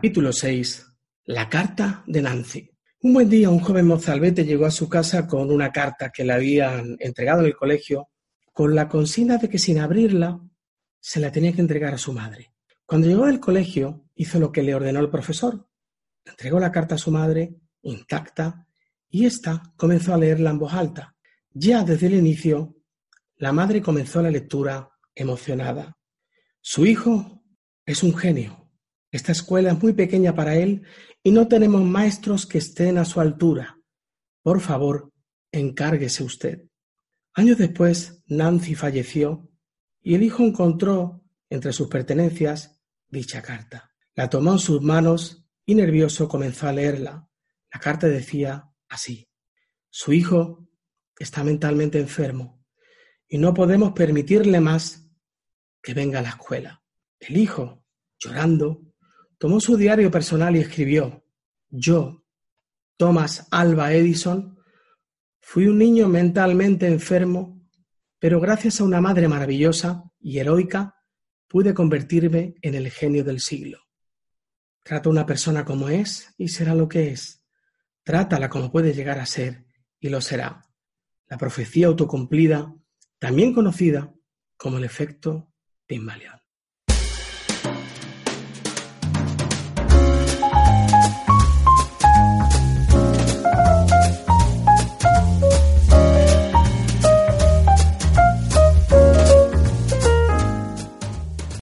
Capítulo 6. La carta de Nancy. Un buen día un joven mozalbete llegó a su casa con una carta que le habían entregado en el colegio con la consigna de que sin abrirla se la tenía que entregar a su madre. Cuando llegó del colegio hizo lo que le ordenó el profesor. Entregó la carta a su madre intacta y ésta comenzó a leerla en voz alta. Ya desde el inicio, la madre comenzó la lectura emocionada. Su hijo es un genio. Esta escuela es muy pequeña para él y no tenemos maestros que estén a su altura. Por favor, encárguese usted. Años después, Nancy falleció y el hijo encontró entre sus pertenencias dicha carta. La tomó en sus manos y nervioso comenzó a leerla. La carta decía así. Su hijo está mentalmente enfermo y no podemos permitirle más que venga a la escuela. El hijo, llorando, Tomó su diario personal y escribió, yo, Thomas Alba Edison, fui un niño mentalmente enfermo, pero gracias a una madre maravillosa y heroica pude convertirme en el genio del siglo. Trata a una persona como es y será lo que es. Trátala como puede llegar a ser y lo será. La profecía autocumplida, también conocida como el efecto Pygmalion.